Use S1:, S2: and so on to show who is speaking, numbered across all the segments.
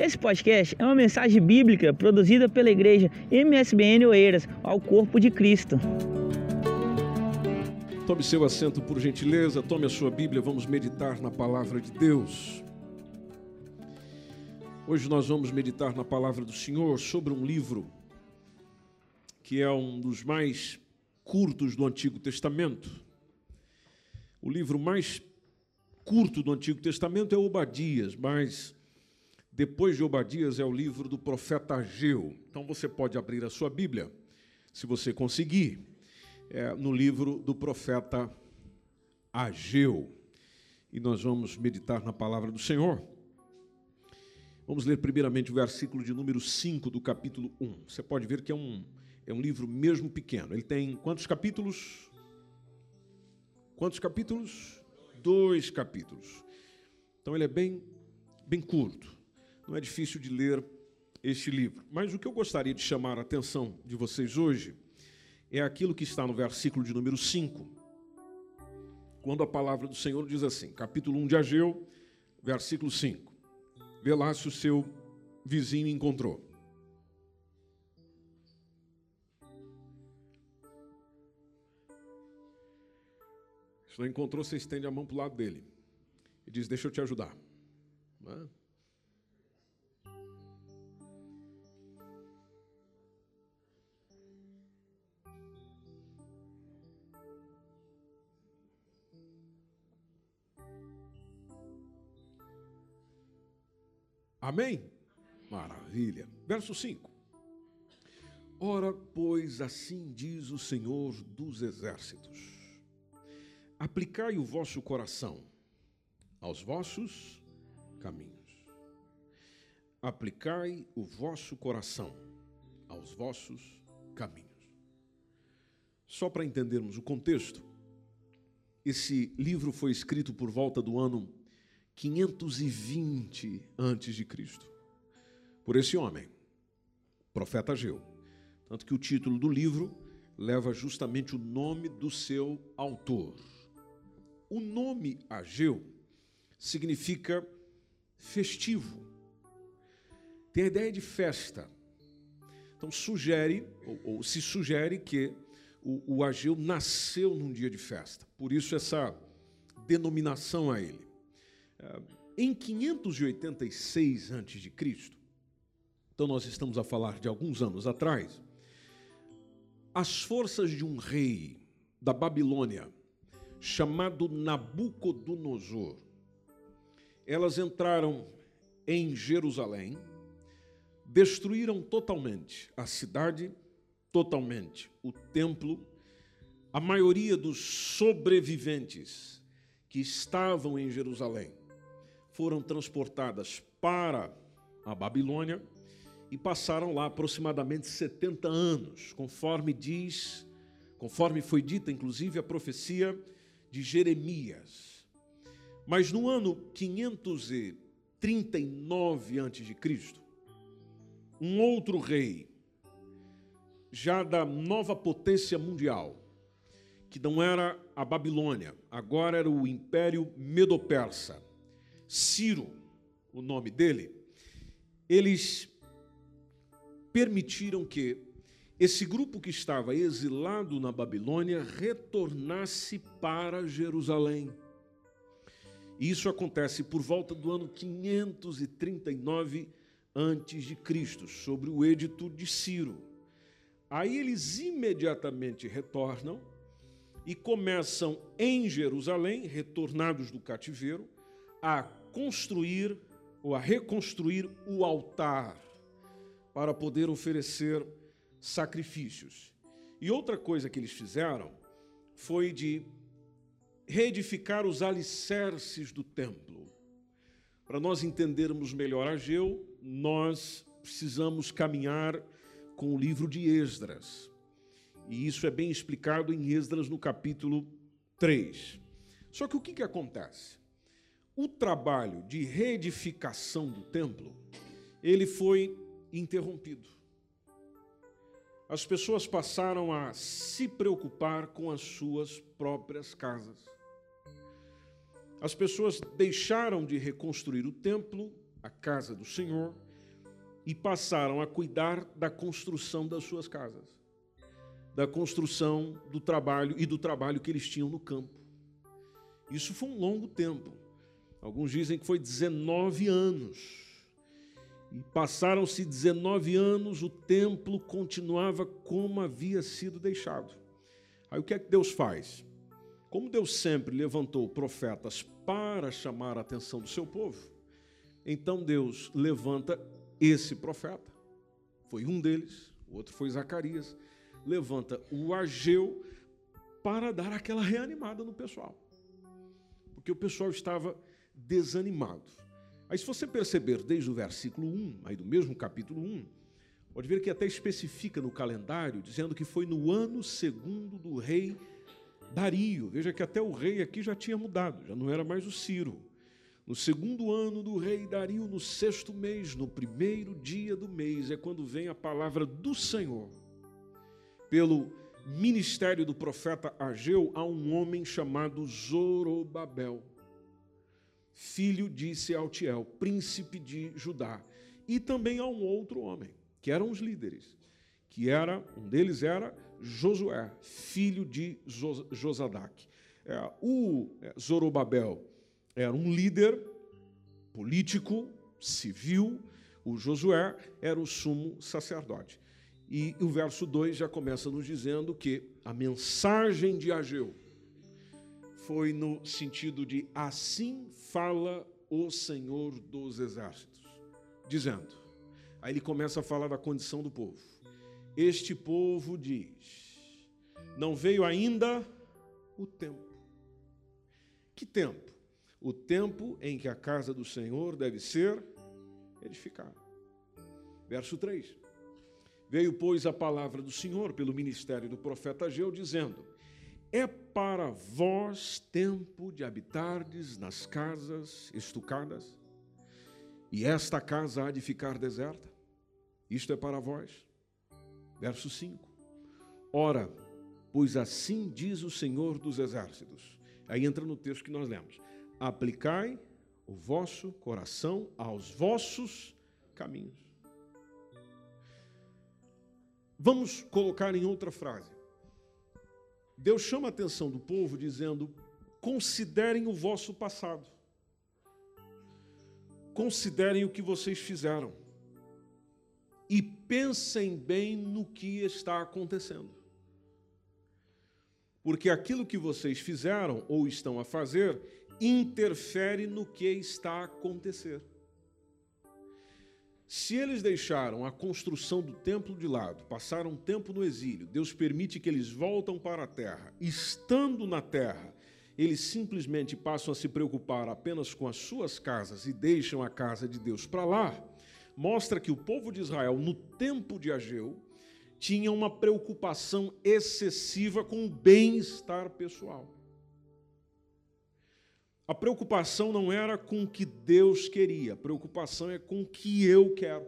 S1: Esse podcast é uma mensagem bíblica produzida pela igreja MSBN Oeiras ao corpo de Cristo.
S2: Tome seu assento por gentileza, tome a sua Bíblia, vamos meditar na palavra de Deus. Hoje nós vamos meditar na palavra do Senhor sobre um livro que é um dos mais curtos do Antigo Testamento. O livro mais curto do Antigo Testamento é Obadias, mas depois de Obadias é o livro do profeta Ageu. Então você pode abrir a sua Bíblia, se você conseguir, é, no livro do profeta Ageu. E nós vamos meditar na palavra do Senhor. Vamos ler primeiramente o versículo de número 5 do capítulo 1. Você pode ver que é um, é um livro mesmo pequeno. Ele tem quantos capítulos? Quantos capítulos? Dois capítulos. Então ele é bem, bem curto não é difícil de ler este livro. Mas o que eu gostaria de chamar a atenção de vocês hoje é aquilo que está no versículo de número 5, quando a palavra do Senhor diz assim, capítulo 1 de Ageu, versículo 5. Vê lá se o seu vizinho encontrou. Se não encontrou, você estende a mão para o lado dele e diz: Deixa eu te ajudar. Não é? Amém? Maravilha. Verso 5. Ora, pois assim diz o Senhor dos Exércitos: Aplicai o vosso coração aos vossos caminhos. Aplicai o vosso coração aos vossos caminhos. Só para entendermos o contexto, esse livro foi escrito por volta do ano 520 antes de Cristo. Por esse homem, profeta Ageu. Tanto que o título do livro leva justamente o nome do seu autor. O nome Ageu significa festivo. Tem a ideia de festa. Então sugere, ou, ou se sugere que o, o Ageu nasceu num dia de festa. Por isso essa denominação a ele. Em 586 a.C., então nós estamos a falar de alguns anos atrás, as forças de um rei da Babilônia, chamado Nabucodonosor, elas entraram em Jerusalém, destruíram totalmente a cidade, totalmente o templo, a maioria dos sobreviventes que estavam em Jerusalém foram transportadas para a Babilônia e passaram lá aproximadamente 70 anos, conforme diz, conforme foi dita inclusive a profecia de Jeremias. Mas no ano 539 a.C., um outro rei, já da nova potência mundial, que não era a Babilônia, agora era o Império Medo-Persa, Ciro, o nome dele, eles permitiram que esse grupo que estava exilado na Babilônia retornasse para Jerusalém. E isso acontece por volta do ano 539 antes de Cristo, sobre o edito de Ciro. Aí eles imediatamente retornam e começam em Jerusalém, retornados do cativeiro, a construir ou a reconstruir o altar para poder oferecer sacrifícios. E outra coisa que eles fizeram foi de reedificar os alicerces do templo. Para nós entendermos melhor Ageu, nós precisamos caminhar com o livro de Esdras. E isso é bem explicado em Esdras no capítulo 3. Só que o que, que acontece? O trabalho de reedificação do templo, ele foi interrompido. As pessoas passaram a se preocupar com as suas próprias casas. As pessoas deixaram de reconstruir o templo, a casa do Senhor, e passaram a cuidar da construção das suas casas, da construção do trabalho e do trabalho que eles tinham no campo. Isso foi um longo tempo. Alguns dizem que foi 19 anos. E passaram-se 19 anos, o templo continuava como havia sido deixado. Aí o que é que Deus faz? Como Deus sempre levantou profetas para chamar a atenção do seu povo, então Deus levanta esse profeta. Foi um deles, o outro foi Zacarias. Levanta o Ageu para dar aquela reanimada no pessoal. Porque o pessoal estava desanimado. Aí, se você perceber desde o versículo 1, aí do mesmo capítulo 1, pode ver que até especifica no calendário, dizendo que foi no ano segundo do rei Dario. Veja que até o rei aqui já tinha mudado, já não era mais o Ciro. No segundo ano do rei Dario, no sexto mês, no primeiro dia do mês, é quando vem a palavra do Senhor. Pelo ministério do profeta Ageu, a um homem chamado Zorobabel filho de Sealtiel, príncipe de Judá, e também a um outro homem, que eram os líderes, que era, um deles era Josué, filho de Josadac. É, o é, Zorobabel era um líder político, civil, o Josué era o sumo sacerdote. E o verso 2 já começa nos dizendo que a mensagem de Ageu, foi no sentido de assim fala o Senhor dos Exércitos, dizendo. Aí ele começa a falar da condição do povo. Este povo diz: Não veio ainda o tempo. Que tempo? O tempo em que a casa do Senhor deve ser edificada. Verso 3. Veio, pois, a palavra do Senhor pelo ministério do profeta Ageu, dizendo: é para vós tempo de habitardes nas casas estucadas, e esta casa há de ficar deserta? Isto é para vós. Verso 5. Ora, pois assim diz o Senhor dos Exércitos. Aí entra no texto que nós lemos: Aplicai o vosso coração aos vossos caminhos. Vamos colocar em outra frase. Deus chama a atenção do povo dizendo: considerem o vosso passado. Considerem o que vocês fizeram. E pensem bem no que está acontecendo. Porque aquilo que vocês fizeram ou estão a fazer interfere no que está a acontecer. Se eles deixaram a construção do templo de lado, passaram um tempo no exílio, Deus permite que eles voltam para a terra. Estando na terra, eles simplesmente passam a se preocupar apenas com as suas casas e deixam a casa de Deus para lá. Mostra que o povo de Israel, no tempo de Ageu, tinha uma preocupação excessiva com o bem-estar pessoal. A preocupação não era com o que Deus queria, a preocupação é com o que eu quero.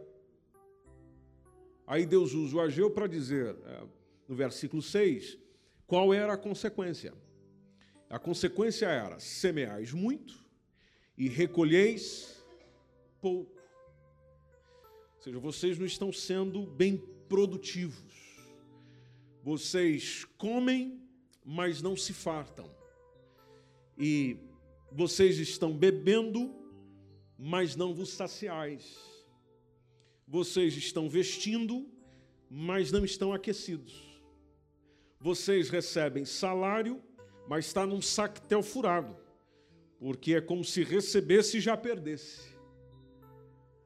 S2: Aí Deus usa o Ageu para dizer, é, no versículo 6, qual era a consequência. A consequência era: semeais muito e recolheis pouco. Ou seja, vocês não estão sendo bem produtivos. Vocês comem, mas não se fartam. E vocês estão bebendo, mas não vos saciais. Vocês estão vestindo, mas não estão aquecidos. Vocês recebem salário, mas está num sactel furado, porque é como se recebesse e já perdesse.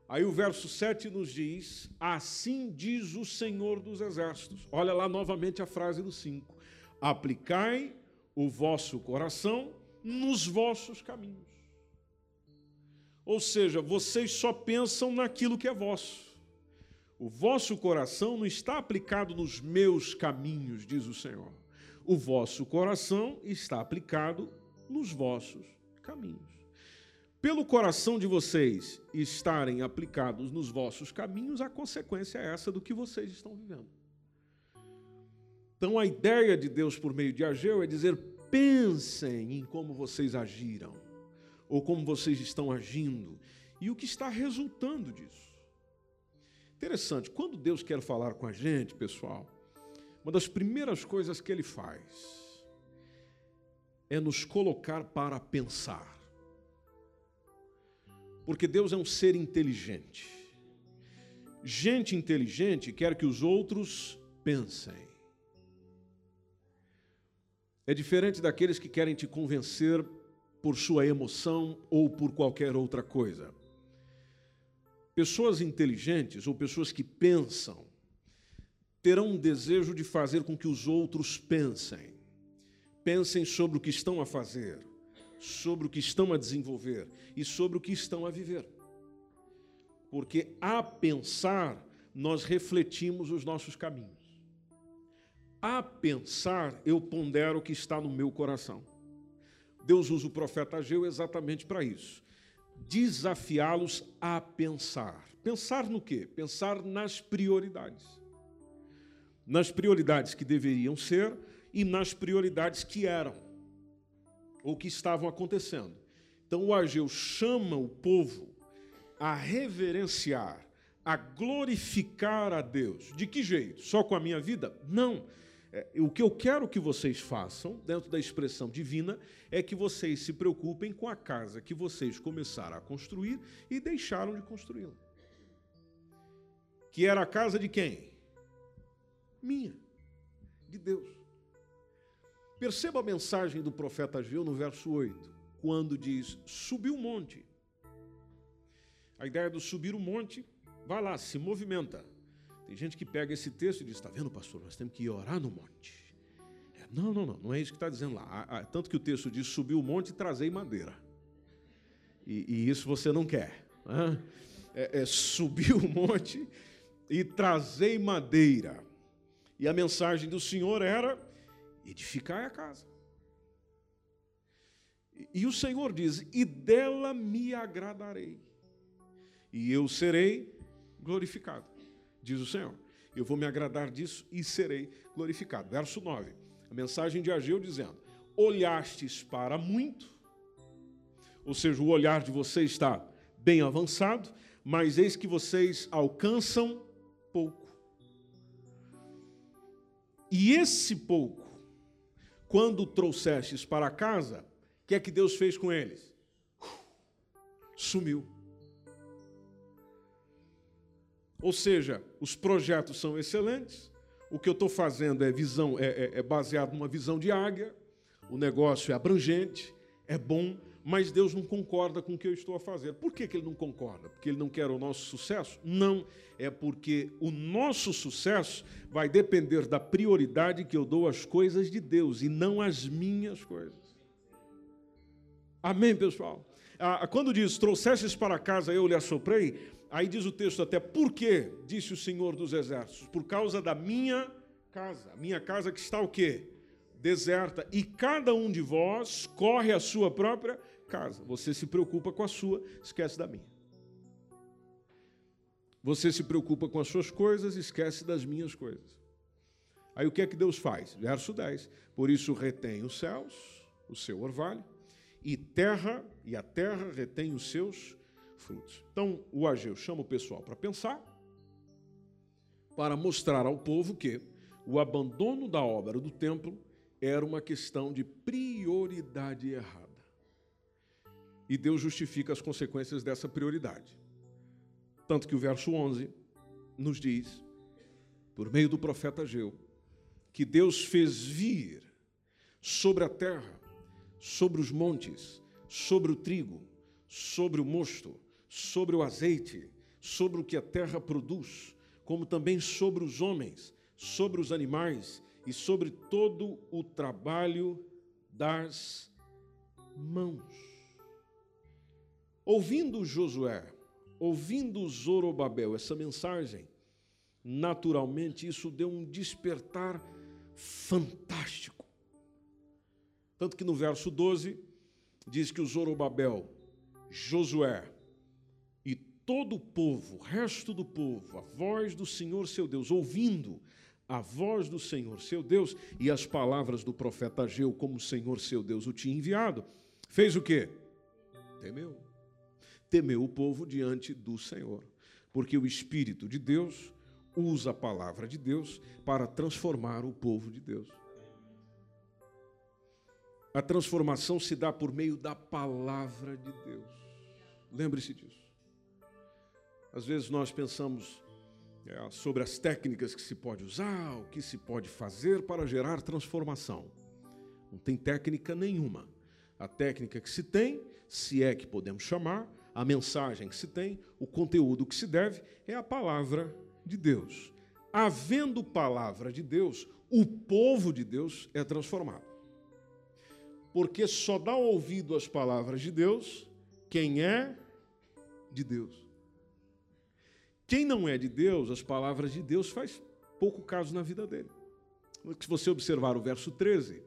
S2: Aí o verso 7 nos diz: Assim diz o Senhor dos Exércitos. Olha lá novamente a frase do 5: Aplicai o vosso coração nos vossos caminhos. Ou seja, vocês só pensam naquilo que é vosso. O vosso coração não está aplicado nos meus caminhos, diz o Senhor. O vosso coração está aplicado nos vossos caminhos. Pelo coração de vocês estarem aplicados nos vossos caminhos, a consequência é essa do que vocês estão vivendo. Então, a ideia de Deus por meio de Ageu é dizer: Pensem em como vocês agiram, ou como vocês estão agindo, e o que está resultando disso. Interessante, quando Deus quer falar com a gente, pessoal, uma das primeiras coisas que ele faz é nos colocar para pensar. Porque Deus é um ser inteligente. Gente inteligente quer que os outros pensem. É diferente daqueles que querem te convencer por sua emoção ou por qualquer outra coisa. Pessoas inteligentes ou pessoas que pensam terão um desejo de fazer com que os outros pensem. Pensem sobre o que estão a fazer, sobre o que estão a desenvolver e sobre o que estão a viver. Porque a pensar, nós refletimos os nossos caminhos. A pensar, eu pondero o que está no meu coração. Deus usa o profeta Ageu exatamente para isso desafiá-los a pensar. Pensar no quê? Pensar nas prioridades. Nas prioridades que deveriam ser e nas prioridades que eram ou que estavam acontecendo. Então o Ageu chama o povo a reverenciar, a glorificar a Deus. De que jeito? Só com a minha vida? Não. É, o que eu quero que vocês façam, dentro da expressão divina, é que vocês se preocupem com a casa que vocês começaram a construir e deixaram de construí-la. Que era a casa de quem? Minha, de Deus. Perceba a mensagem do profeta Ageu no verso 8, quando diz: Subiu o monte. A ideia do subir o monte, vai lá, se movimenta tem gente que pega esse texto e diz: está vendo, pastor, nós temos que orar no monte. É, não, não, não, não é isso que está dizendo lá. Tanto que o texto diz: subir o monte e trazer madeira. E, e isso você não quer. Né? É, é o monte e trazer madeira. E a mensagem do Senhor era: edificar a casa. E o Senhor diz: E dela me agradarei, e eu serei glorificado diz o Senhor. Eu vou me agradar disso e serei glorificado. Verso 9. A mensagem de Ageu dizendo: Olhastes para muito, ou seja, o olhar de vocês está bem avançado, mas eis que vocês alcançam pouco. E esse pouco, quando trouxestes para casa, o que é que Deus fez com eles? Sumiu. Ou seja, os projetos são excelentes, o que eu estou fazendo é, visão, é, é, é baseado numa visão de águia, o negócio é abrangente, é bom, mas Deus não concorda com o que eu estou a fazer. Por que, que Ele não concorda? Porque Ele não quer o nosso sucesso? Não, é porque o nosso sucesso vai depender da prioridade que eu dou às coisas de Deus e não às minhas coisas. Amém, pessoal? Ah, quando diz, trouxestes para casa, eu lhe assoprei, Aí diz o texto até, por quê? Disse o Senhor dos Exércitos, por causa da minha casa. A minha casa que está o quê? Deserta. E cada um de vós corre a sua própria casa. Você se preocupa com a sua, esquece da minha. Você se preocupa com as suas coisas, esquece das minhas coisas. Aí o que é que Deus faz? Verso 10. Por isso retém os céus, o seu orvalho, e terra, e a terra retém os seus frutos. Então, o Ageu chama o pessoal para pensar, para mostrar ao povo que o abandono da obra do templo era uma questão de prioridade errada. E Deus justifica as consequências dessa prioridade. Tanto que o verso 11 nos diz, por meio do profeta Ageu, que Deus fez vir sobre a terra, sobre os montes, sobre o trigo, sobre o mosto, sobre o azeite, sobre o que a terra produz, como também sobre os homens, sobre os animais e sobre todo o trabalho das mãos. Ouvindo Josué, ouvindo Zorobabel essa mensagem, naturalmente isso deu um despertar fantástico. Tanto que no verso 12 diz que o Zorobabel, Josué todo o povo, o resto do povo, a voz do Senhor seu Deus, ouvindo a voz do Senhor seu Deus e as palavras do profeta Ageu, como o Senhor seu Deus o tinha enviado, fez o quê? Temeu. Temeu o povo diante do Senhor. Porque o Espírito de Deus usa a palavra de Deus para transformar o povo de Deus. A transformação se dá por meio da palavra de Deus. Lembre-se disso. Às vezes nós pensamos é, sobre as técnicas que se pode usar, o que se pode fazer para gerar transformação. Não tem técnica nenhuma. A técnica que se tem, se é que podemos chamar, a mensagem que se tem, o conteúdo que se deve, é a palavra de Deus. Havendo palavra de Deus, o povo de Deus é transformado. Porque só dá ouvido às palavras de Deus quem é de Deus. Quem não é de Deus, as palavras de Deus faz pouco caso na vida dele. Se você observar o verso 13,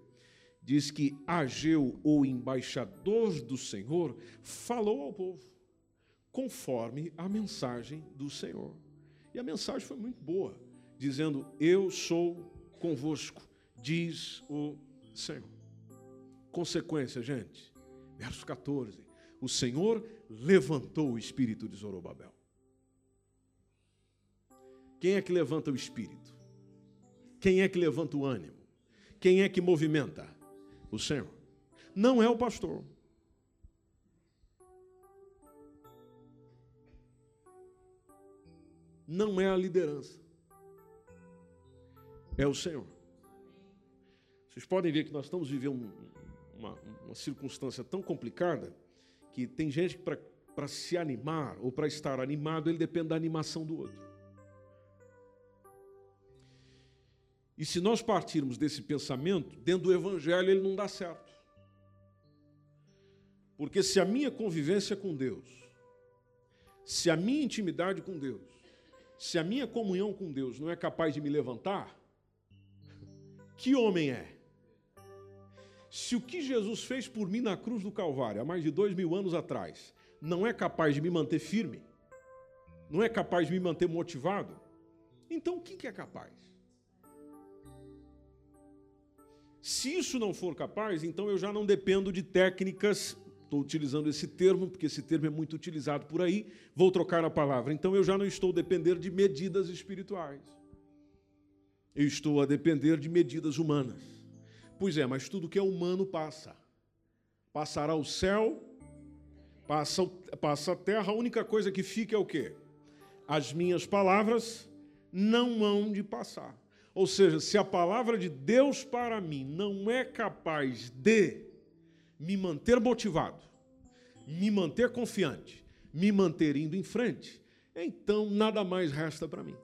S2: diz que Ageu, o embaixador do Senhor, falou ao povo conforme a mensagem do Senhor. E a mensagem foi muito boa, dizendo: Eu sou convosco, diz o Senhor. Consequência, gente, verso 14: O Senhor levantou o espírito de Zorobabel. Quem é que levanta o espírito? Quem é que levanta o ânimo? Quem é que movimenta? O Senhor. Não é o pastor. Não é a liderança. É o Senhor. Vocês podem ver que nós estamos vivendo uma, uma circunstância tão complicada que tem gente que para se animar ou para estar animado, ele depende da animação do outro. E se nós partirmos desse pensamento, dentro do Evangelho ele não dá certo. Porque se a minha convivência com Deus, se a minha intimidade com Deus, se a minha comunhão com Deus não é capaz de me levantar, que homem é? Se o que Jesus fez por mim na cruz do Calvário, há mais de dois mil anos atrás, não é capaz de me manter firme, não é capaz de me manter motivado, então o que é capaz? Se isso não for capaz, então eu já não dependo de técnicas. Estou utilizando esse termo, porque esse termo é muito utilizado por aí. Vou trocar a palavra. Então eu já não estou a depender de medidas espirituais. Eu estou a depender de medidas humanas. Pois é, mas tudo que é humano passa. Passará o céu, passa, passa a terra, a única coisa que fica é o quê? As minhas palavras não hão de passar. Ou seja, se a palavra de Deus para mim não é capaz de me manter motivado, me manter confiante, me manter indo em frente, então nada mais resta para mim.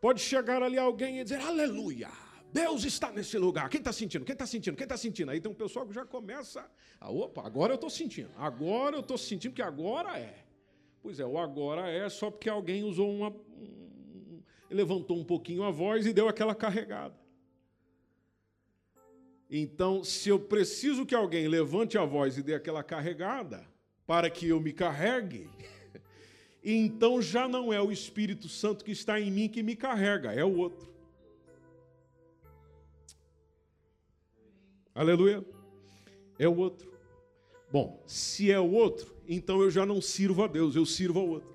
S2: Pode chegar ali alguém e dizer: Aleluia, Deus está nesse lugar. Quem está sentindo? Quem está sentindo? Quem está sentindo? Aí tem um pessoal que já começa. A, opa, agora eu estou sentindo. Agora eu estou sentindo que agora é. Pois é, o agora é só porque alguém usou uma, levantou um pouquinho a voz e deu aquela carregada. Então, se eu preciso que alguém levante a voz e dê aquela carregada para que eu me carregue, então já não é o Espírito Santo que está em mim que me carrega, é o outro. Aleluia. É o outro. Bom, se é o outro, então eu já não sirvo a Deus, eu sirvo ao outro.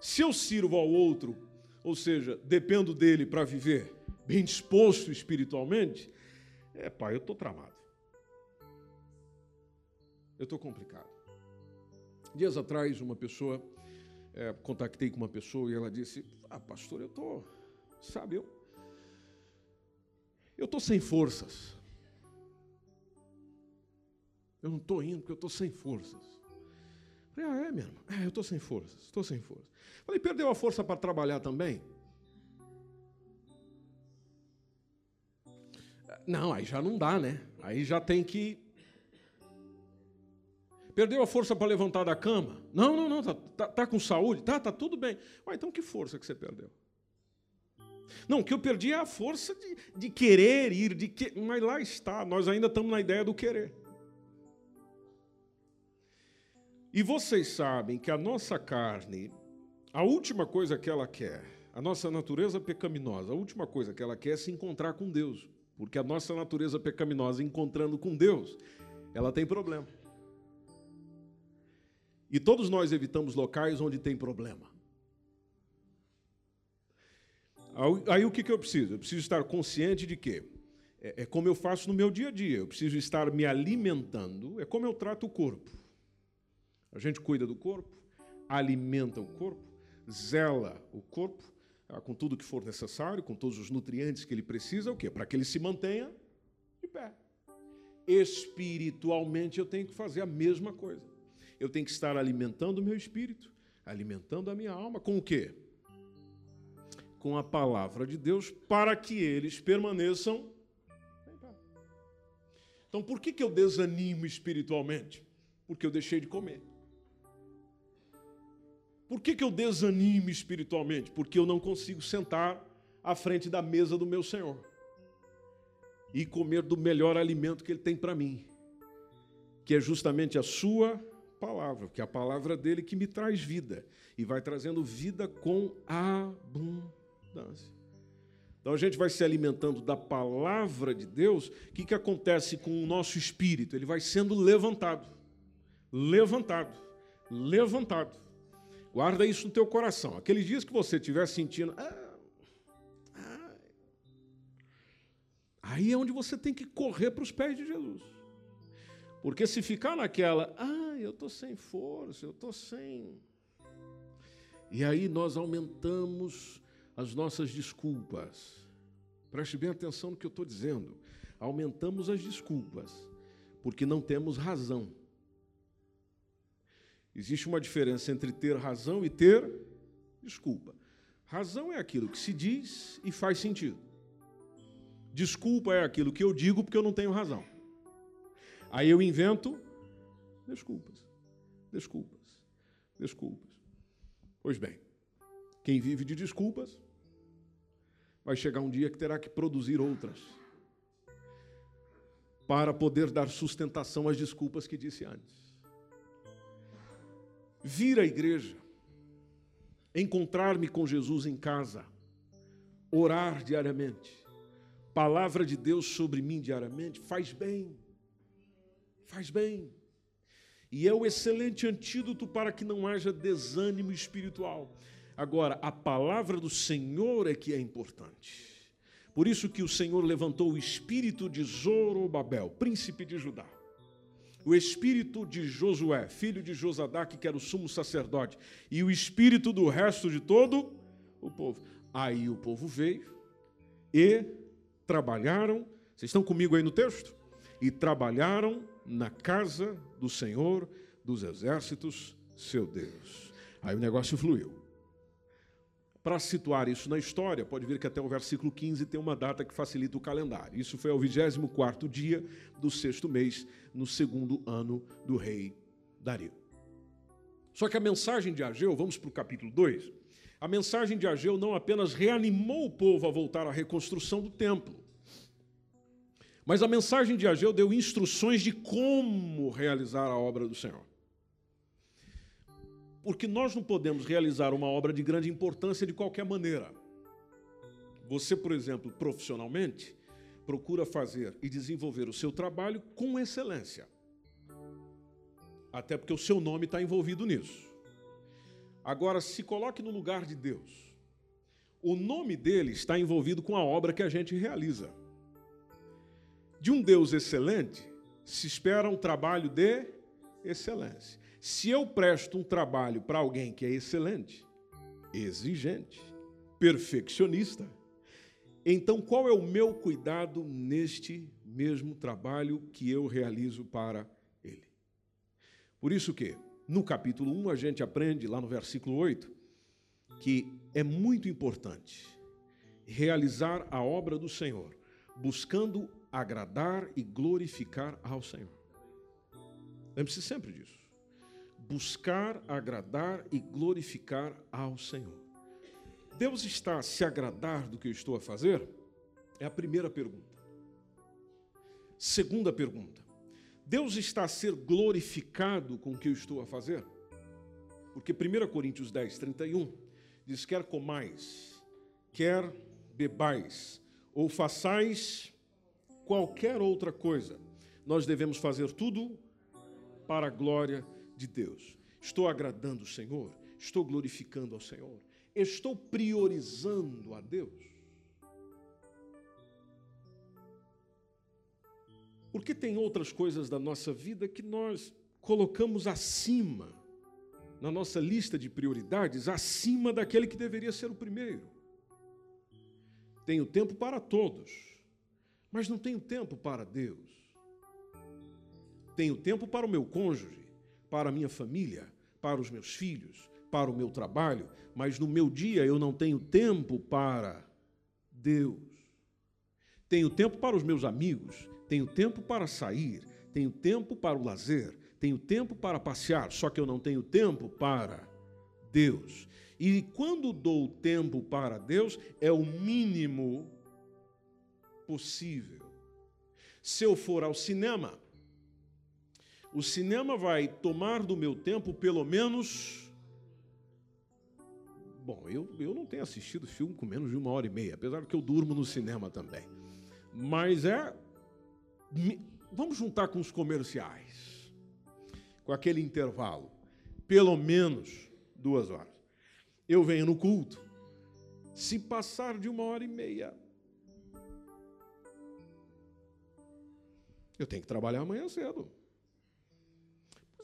S2: Se eu sirvo ao outro, ou seja, dependo dele para viver bem disposto espiritualmente, é, pai, eu estou tramado. Eu estou complicado. Dias atrás, uma pessoa, é, contactei com uma pessoa e ela disse: Ah, pastor, eu estou, sabe, eu estou sem forças. Eu não estou indo porque eu estou sem forças. Falei, ah, é mesmo? É, eu estou sem forças, estou sem força. Falei, perdeu a força para trabalhar também? Não, aí já não dá, né? Aí já tem que. Perdeu a força para levantar da cama? Não, não, não, tá, tá, tá, com saúde? Tá, tá tudo bem. Ué, então que força que você perdeu? Não, o que eu perdi é a força de, de querer ir, de que... mas lá está, nós ainda estamos na ideia do querer. E vocês sabem que a nossa carne, a última coisa que ela quer, a nossa natureza pecaminosa, a última coisa que ela quer é se encontrar com Deus. Porque a nossa natureza pecaminosa, encontrando com Deus, ela tem problema. E todos nós evitamos locais onde tem problema. Aí o que, eu preciso? Eu preciso estar consciente de que é, é como eu faço no meu dia a dia. Eu preciso estar me alimentando, é como eu trato o corpo. A gente cuida do corpo, alimenta o corpo, zela o corpo ah, com tudo que for necessário, com todos os nutrientes que ele precisa, o quê? Para que ele se mantenha de pé. Espiritualmente eu tenho que fazer a mesma coisa. Eu tenho que estar alimentando o meu espírito, alimentando a minha alma com o quê? Com a palavra de Deus, para que eles permaneçam então, por que, que eu desanimo espiritualmente? Porque eu deixei de comer. Por que, que eu desanimo espiritualmente? Porque eu não consigo sentar à frente da mesa do meu Senhor e comer do melhor alimento que Ele tem para mim, que é justamente a Sua palavra, que é a palavra dele que me traz vida e vai trazendo vida com abundância. Então a gente vai se alimentando da palavra de Deus. O que, que acontece com o nosso espírito? Ele vai sendo levantado, levantado, levantado. Guarda isso no teu coração. Aqueles dias que você estiver sentindo. Ah, ah, aí é onde você tem que correr para os pés de Jesus. Porque se ficar naquela, ah, eu estou sem força, eu estou sem. E aí nós aumentamos as nossas desculpas. Preste bem atenção no que eu estou dizendo. Aumentamos as desculpas, porque não temos razão. Existe uma diferença entre ter razão e ter desculpa. Razão é aquilo que se diz e faz sentido. Desculpa é aquilo que eu digo porque eu não tenho razão. Aí eu invento desculpas, desculpas, desculpas. Pois bem, quem vive de desculpas vai chegar um dia que terá que produzir outras para poder dar sustentação às desculpas que disse antes vir à igreja, encontrar-me com Jesus em casa, orar diariamente, palavra de Deus sobre mim diariamente, faz bem, faz bem. E é o excelente antídoto para que não haja desânimo espiritual. Agora, a palavra do Senhor é que é importante. Por isso que o Senhor levantou o espírito de Zorobabel, príncipe de Judá o espírito de Josué, filho de Josadaque, que era o sumo sacerdote, e o espírito do resto de todo o povo. Aí o povo veio e trabalharam. Vocês estão comigo aí no texto? E trabalharam na casa do Senhor dos exércitos, seu Deus. Aí o negócio fluiu. Para situar isso na história, pode ver que até o versículo 15 tem uma data que facilita o calendário. Isso foi ao 24 dia do sexto mês, no segundo ano do rei Dario. Só que a mensagem de Ageu, vamos para o capítulo 2, a mensagem de Ageu não apenas reanimou o povo a voltar à reconstrução do templo, mas a mensagem de Ageu deu instruções de como realizar a obra do Senhor. Porque nós não podemos realizar uma obra de grande importância de qualquer maneira. Você, por exemplo, profissionalmente, procura fazer e desenvolver o seu trabalho com excelência. Até porque o seu nome está envolvido nisso. Agora, se coloque no lugar de Deus. O nome dele está envolvido com a obra que a gente realiza. De um Deus excelente, se espera um trabalho de excelência. Se eu presto um trabalho para alguém que é excelente, exigente, perfeccionista, então qual é o meu cuidado neste mesmo trabalho que eu realizo para ele? Por isso que, no capítulo 1, a gente aprende, lá no versículo 8, que é muito importante realizar a obra do Senhor, buscando agradar e glorificar ao Senhor. Lembre-se sempre disso buscar agradar e glorificar ao Senhor. Deus está a se agradar do que eu estou a fazer? É a primeira pergunta. Segunda pergunta: Deus está a ser glorificado com o que eu estou a fazer? Porque 1 Coríntios 10, 31 diz: quer comais, quer bebais, ou façais qualquer outra coisa, nós devemos fazer tudo para a glória de de Deus. Estou agradando o Senhor? Estou glorificando ao Senhor? Estou priorizando a Deus? Porque tem outras coisas da nossa vida que nós colocamos acima, na nossa lista de prioridades, acima daquele que deveria ser o primeiro. Tenho tempo para todos, mas não tenho tempo para Deus. Tenho tempo para o meu cônjuge, para a minha família, para os meus filhos, para o meu trabalho, mas no meu dia eu não tenho tempo para Deus. Tenho tempo para os meus amigos, tenho tempo para sair, tenho tempo para o lazer, tenho tempo para passear, só que eu não tenho tempo para Deus. E quando dou tempo para Deus, é o mínimo possível. Se eu for ao cinema, o cinema vai tomar do meu tempo pelo menos. Bom, eu, eu não tenho assistido filme com menos de uma hora e meia, apesar de que eu durmo no cinema também. Mas é. Vamos juntar com os comerciais, com aquele intervalo, pelo menos duas horas. Eu venho no culto, se passar de uma hora e meia, eu tenho que trabalhar amanhã cedo.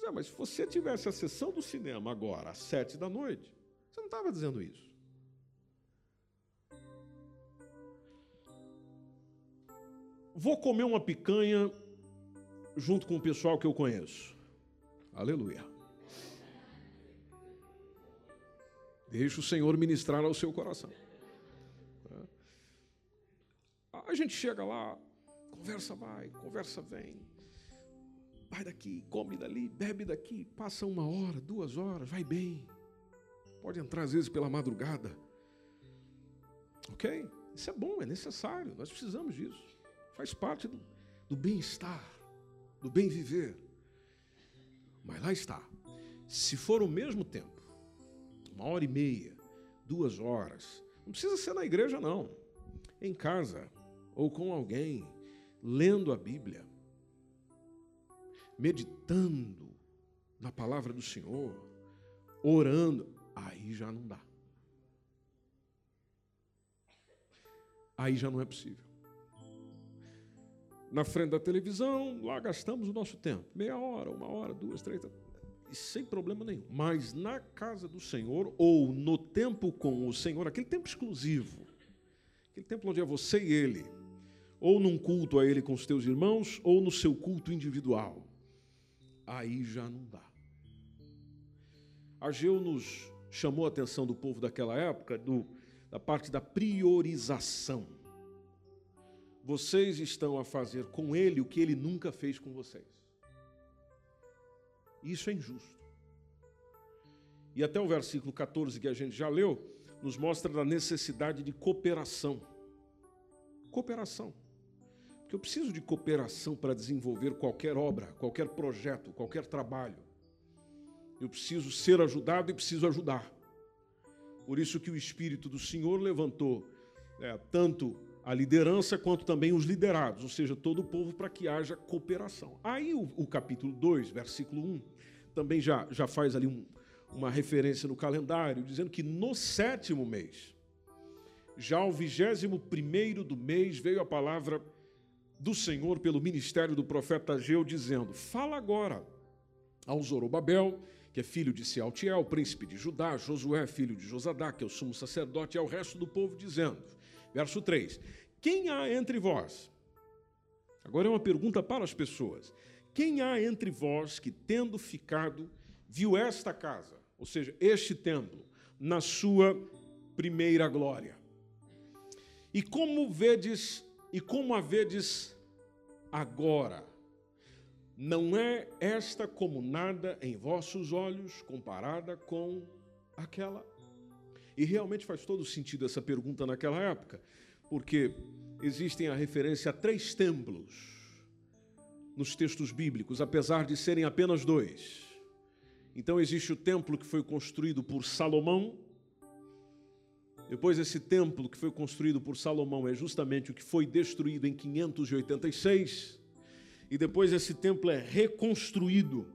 S2: É, mas se você tivesse a sessão do cinema agora, às sete da noite, você não estava dizendo isso. Vou comer uma picanha junto com o pessoal que eu conheço. Aleluia. Deixe o Senhor ministrar ao seu coração. A gente chega lá, conversa vai, conversa vem vai daqui, come dali, bebe daqui, passa uma hora, duas horas, vai bem. Pode entrar às vezes pela madrugada. Ok? Isso é bom, é necessário, nós precisamos disso. Faz parte do, do bem-estar, do bem viver. Mas lá está. Se for o mesmo tempo, uma hora e meia, duas horas, não precisa ser na igreja, não. Em casa, ou com alguém, lendo a Bíblia, meditando na palavra do Senhor, orando, aí já não dá. Aí já não é possível. Na frente da televisão, lá gastamos o nosso tempo, meia hora, uma hora, duas, três, e sem problema nenhum. Mas na casa do Senhor, ou no tempo com o Senhor, aquele tempo exclusivo, aquele tempo onde é você e Ele, ou num culto a Ele com os teus irmãos, ou no seu culto individual aí já não dá. Ageu nos chamou a atenção do povo daquela época do, da parte da priorização. Vocês estão a fazer com ele o que ele nunca fez com vocês. Isso é injusto. E até o versículo 14 que a gente já leu, nos mostra a necessidade de cooperação. Cooperação. Eu preciso de cooperação para desenvolver qualquer obra, qualquer projeto, qualquer trabalho. Eu preciso ser ajudado e preciso ajudar. Por isso que o Espírito do Senhor levantou é, tanto a liderança quanto também os liderados, ou seja, todo o povo, para que haja cooperação. Aí o, o, capítulo 2, versículo 1, também já, já faz ali um, uma referência no calendário, dizendo que no sétimo mês, já ao vigésimo primeiro do mês, veio a palavra do Senhor pelo ministério do profeta Ageu, dizendo: Fala agora ao Zorobabel, que é filho de Sealtiel, príncipe de Judá, Josué, filho de Josadá, que é o sumo sacerdote, e ao resto do povo, dizendo: Verso 3: Quem há entre vós? Agora é uma pergunta para as pessoas. Quem há entre vós que, tendo ficado, viu esta casa, ou seja, este templo, na sua primeira glória? E como vedes, e como a vedes agora. Não é esta como nada em vossos olhos comparada com aquela? E realmente faz todo sentido essa pergunta naquela época, porque existem a referência a três templos nos textos bíblicos, apesar de serem apenas dois. Então existe o templo que foi construído por Salomão. Depois esse templo que foi construído por Salomão é justamente o que foi destruído em 586. E depois esse templo é reconstruído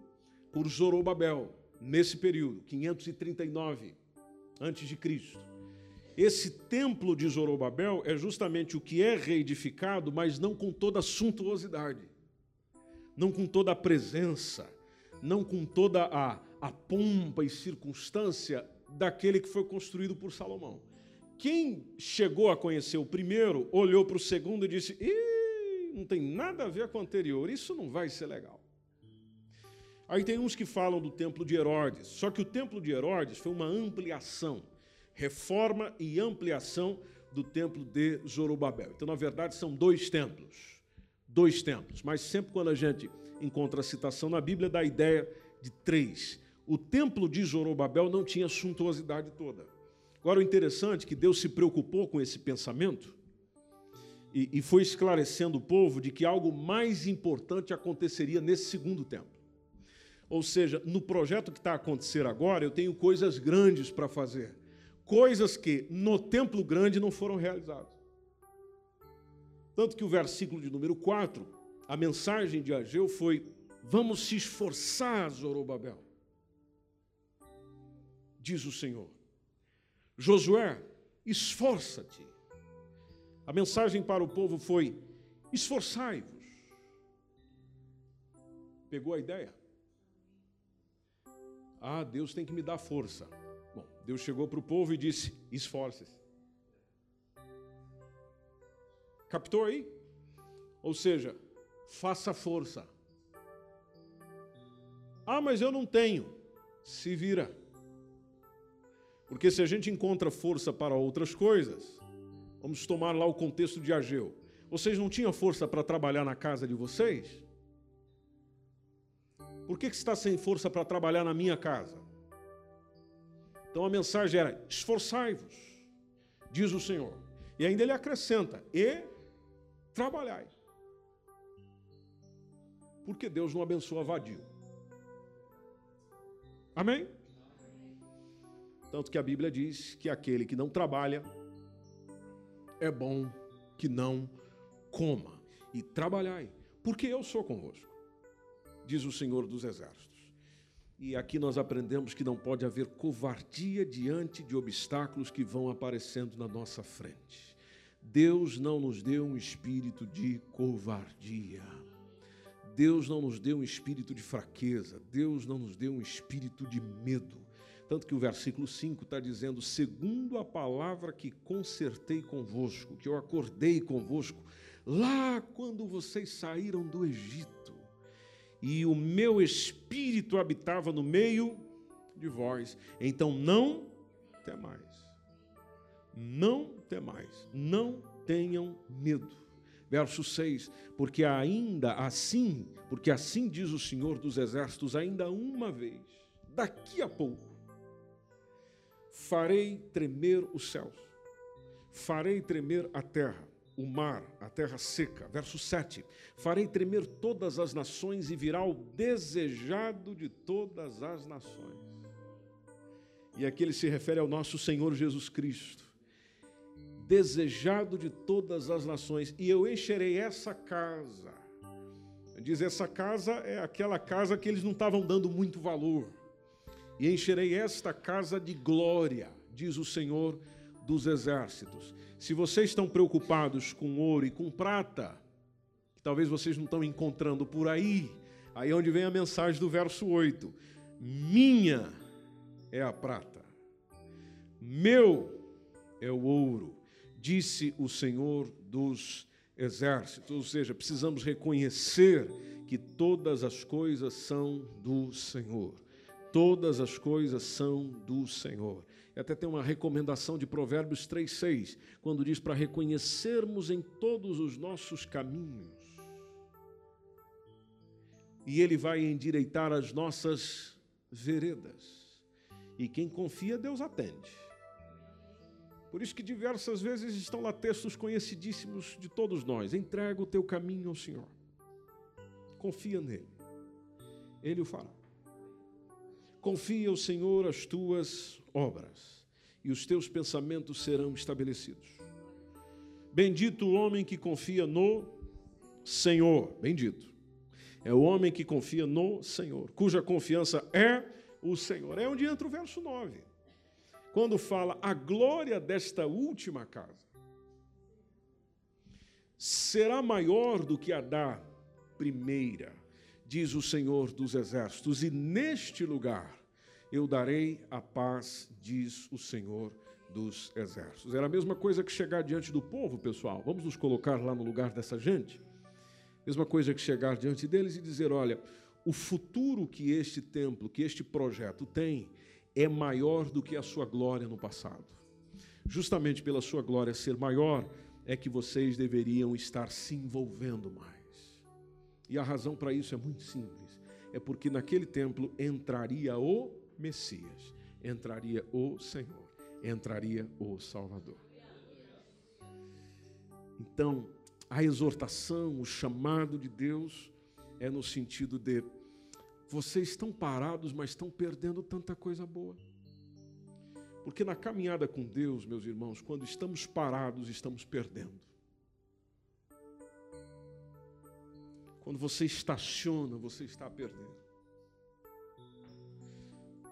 S2: por Zorobabel. nesse período, 539 antes de Cristo. Esse templo de Zorobabel é justamente o que é reedificado, mas não com toda a suntuosidade, não com toda a presença, não com toda a, a pompa e circunstância daquele que foi construído por Salomão. Quem chegou a conhecer o primeiro, olhou para o segundo e disse: Ih, não tem nada a ver com o anterior, isso não vai ser legal. Aí tem uns que falam do templo de Herodes, só que o templo de Herodes foi uma ampliação, reforma e ampliação do templo de Zorobabel. Então, na verdade, são dois templos. Dois templos. Mas sempre quando a gente encontra a citação na Bíblia, dá a ideia de três. O templo de Zorobabel não tinha suntuosidade toda. Agora, o interessante é que Deus se preocupou com esse pensamento e, e foi esclarecendo o povo de que algo mais importante aconteceria nesse segundo templo. Ou seja, no projeto que está a acontecer agora, eu tenho coisas grandes para fazer. Coisas que no templo grande não foram realizadas. Tanto que o versículo de número 4, a mensagem de Ageu foi: Vamos se esforçar, Zorobabel. Diz o Senhor. Josué, esforça-te. A mensagem para o povo foi: esforçai-vos. Pegou a ideia? Ah, Deus tem que me dar força. Bom, Deus chegou para o povo e disse: esforce-se. Captou aí? Ou seja, faça força. Ah, mas eu não tenho. Se vira. Porque se a gente encontra força para outras coisas, vamos tomar lá o contexto de Ageu. Vocês não tinham força para trabalhar na casa de vocês? Por que, que está sem força para trabalhar na minha casa? Então a mensagem era: esforçai-vos, diz o Senhor. E ainda ele acrescenta: e trabalhai. Porque Deus não abençoa vadio. Amém? Tanto que a Bíblia diz que aquele que não trabalha é bom que não coma. E trabalhai, porque eu sou convosco diz o Senhor dos Exércitos. E aqui nós aprendemos que não pode haver covardia diante de obstáculos que vão aparecendo na nossa frente. Deus não nos deu um espírito de covardia. Deus não nos deu um espírito de fraqueza. Deus não nos deu um espírito de medo. Tanto que o versículo 5 está dizendo: segundo a palavra que consertei convosco, que eu acordei convosco, lá quando vocês saíram do Egito e o meu espírito habitava no meio de vós. Então não temais. Não temais. Não tenham medo. Verso 6: Porque ainda assim, porque assim diz o Senhor dos Exércitos, ainda uma vez, daqui a pouco, farei tremer os céus, farei tremer a terra o mar, a terra seca. Verso 7: Farei tremer todas as nações e virá o desejado de todas as nações. E aqui ele se refere ao nosso Senhor Jesus Cristo. Desejado de todas as nações, e eu encherei essa casa. Diz: essa casa é aquela casa que eles não estavam dando muito valor. E encherei esta casa de glória, diz o Senhor dos exércitos. Se vocês estão preocupados com ouro e com prata, que talvez vocês não estão encontrando por aí, aí é onde vem a mensagem do verso 8: Minha é a prata, meu é o ouro, disse o Senhor dos exércitos. Ou seja, precisamos reconhecer que todas as coisas são do Senhor. Todas as coisas são do Senhor até tem uma recomendação de Provérbios 3,6, quando diz para reconhecermos em todos os nossos caminhos. E Ele vai endireitar as nossas veredas. E quem confia, Deus atende. Por isso que diversas vezes estão lá textos conhecidíssimos de todos nós. Entrega o teu caminho ao Senhor. Confia nele. Ele o fará. Confia ao Senhor as tuas obras, e os teus pensamentos serão estabelecidos. Bendito o homem que confia no Senhor. Bendito. É o homem que confia no Senhor, cuja confiança é o Senhor. É onde entra o verso 9. Quando fala a glória desta última casa será maior do que a da primeira, diz o Senhor dos exércitos, e neste lugar eu darei a paz, diz o Senhor dos exércitos. Era a mesma coisa que chegar diante do povo, pessoal. Vamos nos colocar lá no lugar dessa gente. Mesma coisa que chegar diante deles e dizer: olha, o futuro que este templo, que este projeto tem, é maior do que a sua glória no passado. Justamente pela sua glória ser maior, é que vocês deveriam estar se envolvendo mais. E a razão para isso é muito simples: é porque naquele templo entraria o Messias, entraria o Senhor, entraria o Salvador. Então, a exortação, o chamado de Deus é no sentido de vocês estão parados, mas estão perdendo tanta coisa boa. Porque na caminhada com Deus, meus irmãos, quando estamos parados, estamos perdendo. Quando você estaciona, você está perdendo.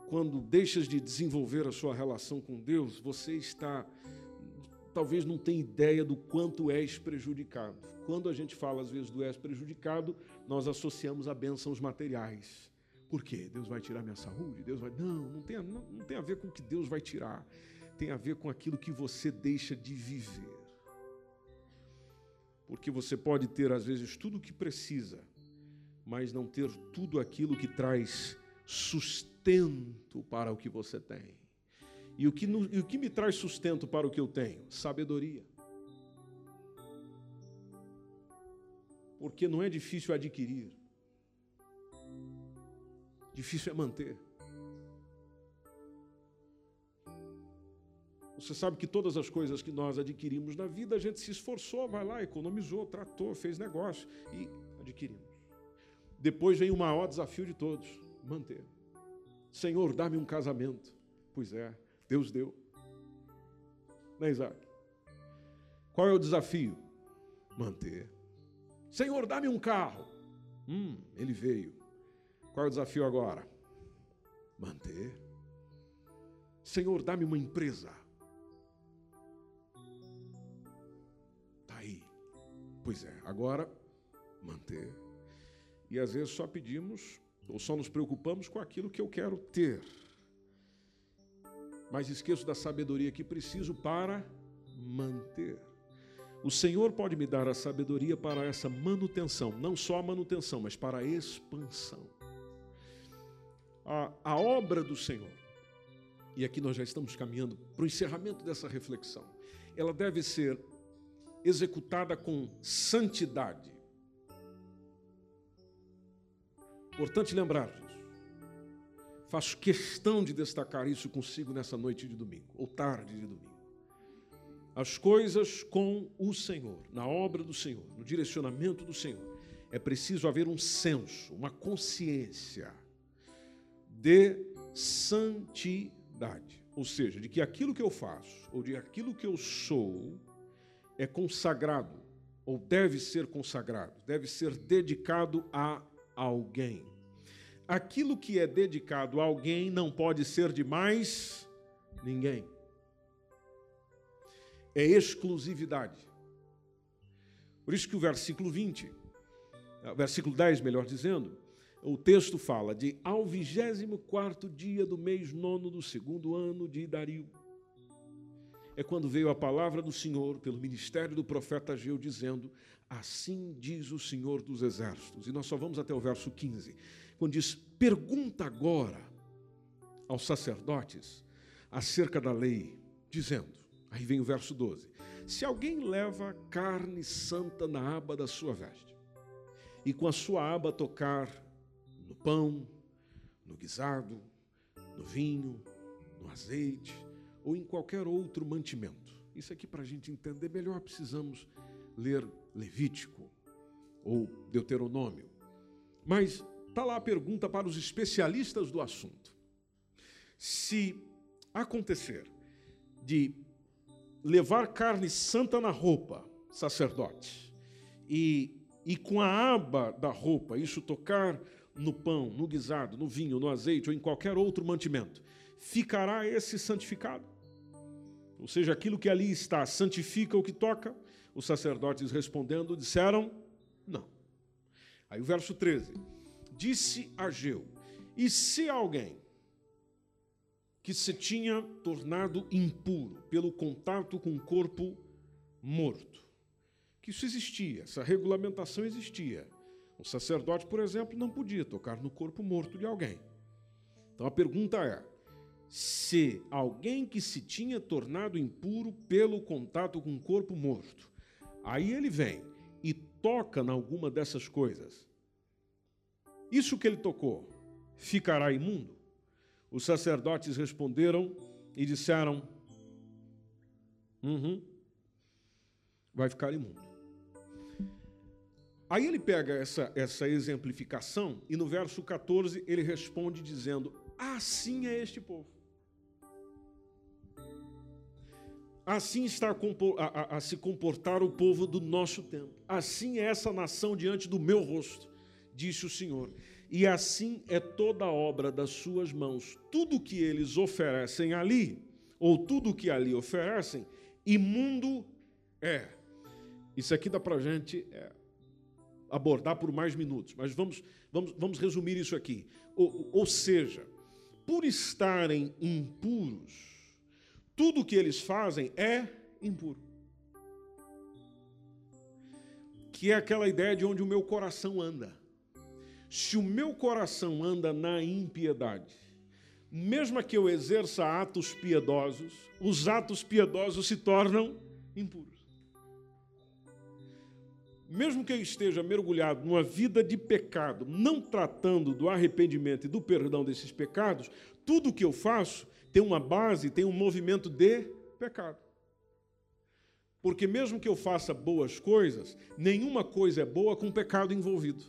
S2: Quando deixas de desenvolver a sua relação com Deus, você está talvez não tenha ideia do quanto és prejudicado. Quando a gente fala às vezes do és prejudicado, nós associamos a bênçãos materiais. Por quê? Deus vai tirar minha saúde? Deus vai. Não, não tem, não, não tem a ver com o que Deus vai tirar. Tem a ver com aquilo que você deixa de viver. Porque você pode ter, às vezes, tudo o que precisa, mas não ter tudo aquilo que traz sustento para o que você tem. E o que, e o que me traz sustento para o que eu tenho? Sabedoria. Porque não é difícil adquirir difícil é manter. Você sabe que todas as coisas que nós adquirimos na vida, a gente se esforçou, vai lá, economizou, tratou, fez negócio e adquirimos. Depois vem o maior desafio de todos: manter. Senhor, dá-me um casamento. Pois é, Deus deu. Não é, Isaac? Qual é o desafio? Manter. Senhor, dá-me um carro. Hum, ele veio. Qual é o desafio agora? Manter. Senhor, dá-me uma empresa. Pois é, agora manter. E às vezes só pedimos, ou só nos preocupamos com aquilo que eu quero ter. Mas esqueço da sabedoria que preciso para manter. O Senhor pode me dar a sabedoria para essa manutenção, não só a manutenção, mas para a expansão a, a obra do Senhor, e aqui nós já estamos caminhando para o encerramento dessa reflexão, ela deve ser executada com santidade. Importante lembrar disso. Faço questão de destacar isso consigo nessa noite de domingo, ou tarde de domingo. As coisas com o Senhor, na obra do Senhor, no direcionamento do Senhor, é preciso haver um senso, uma consciência de santidade. Ou seja, de que aquilo que eu faço, ou de aquilo que eu sou, é consagrado, ou deve ser consagrado, deve ser dedicado a alguém. Aquilo que é dedicado a alguém não pode ser de mais ninguém. É exclusividade. Por isso que o versículo 20, versículo 10, melhor dizendo, o texto fala de ao vigésimo quarto dia do mês nono do segundo ano de Dario. É quando veio a palavra do Senhor pelo ministério do profeta Ageu dizendo: Assim diz o Senhor dos Exércitos. E nós só vamos até o verso 15, quando diz: Pergunta agora aos sacerdotes acerca da lei, dizendo: Aí vem o verso 12: Se alguém leva carne santa na aba da sua veste, e com a sua aba tocar no pão, no guisado, no vinho, no azeite ou em qualquer outro mantimento. Isso aqui, para a gente entender melhor, precisamos ler Levítico ou Deuteronômio. Mas está lá a pergunta para os especialistas do assunto. Se acontecer de levar carne santa na roupa, sacerdote, e, e com a aba da roupa, isso tocar no pão, no guisado, no vinho, no azeite ou em qualquer outro mantimento, ficará esse santificado? Ou seja, aquilo que ali está santifica o que toca? Os sacerdotes respondendo disseram: Não. Aí o verso 13: Disse Ageu: E se alguém que se tinha tornado impuro pelo contato com o corpo morto, que isso existia, essa regulamentação existia. O sacerdote, por exemplo, não podia tocar no corpo morto de alguém. Então a pergunta é: se alguém que se tinha tornado impuro pelo contato com o corpo morto, aí ele vem e toca em alguma dessas coisas, isso que ele tocou ficará imundo? Os sacerdotes responderam e disseram: uhum, vai ficar imundo. Aí ele pega essa, essa exemplificação e no verso 14 ele responde dizendo: Assim é este povo. Assim está a, a, a, se comportar o povo do nosso tempo. Assim é essa nação diante do meu rosto, disse o Senhor. E assim é toda a obra das suas mãos. Tudo que eles oferecem ali, ou tudo que ali oferecem, imundo é. Isso aqui dá para gente é, abordar por mais minutos, mas vamos, vamos, vamos resumir isso aqui. Ou, ou seja, por estarem impuros, tudo que eles fazem é impuro. Que é aquela ideia de onde o meu coração anda. Se o meu coração anda na impiedade, mesmo que eu exerça atos piedosos, os atos piedosos se tornam impuros. Mesmo que eu esteja mergulhado numa vida de pecado, não tratando do arrependimento e do perdão desses pecados, tudo que eu faço tem uma base, tem um movimento de pecado. Porque mesmo que eu faça boas coisas, nenhuma coisa é boa com pecado envolvido.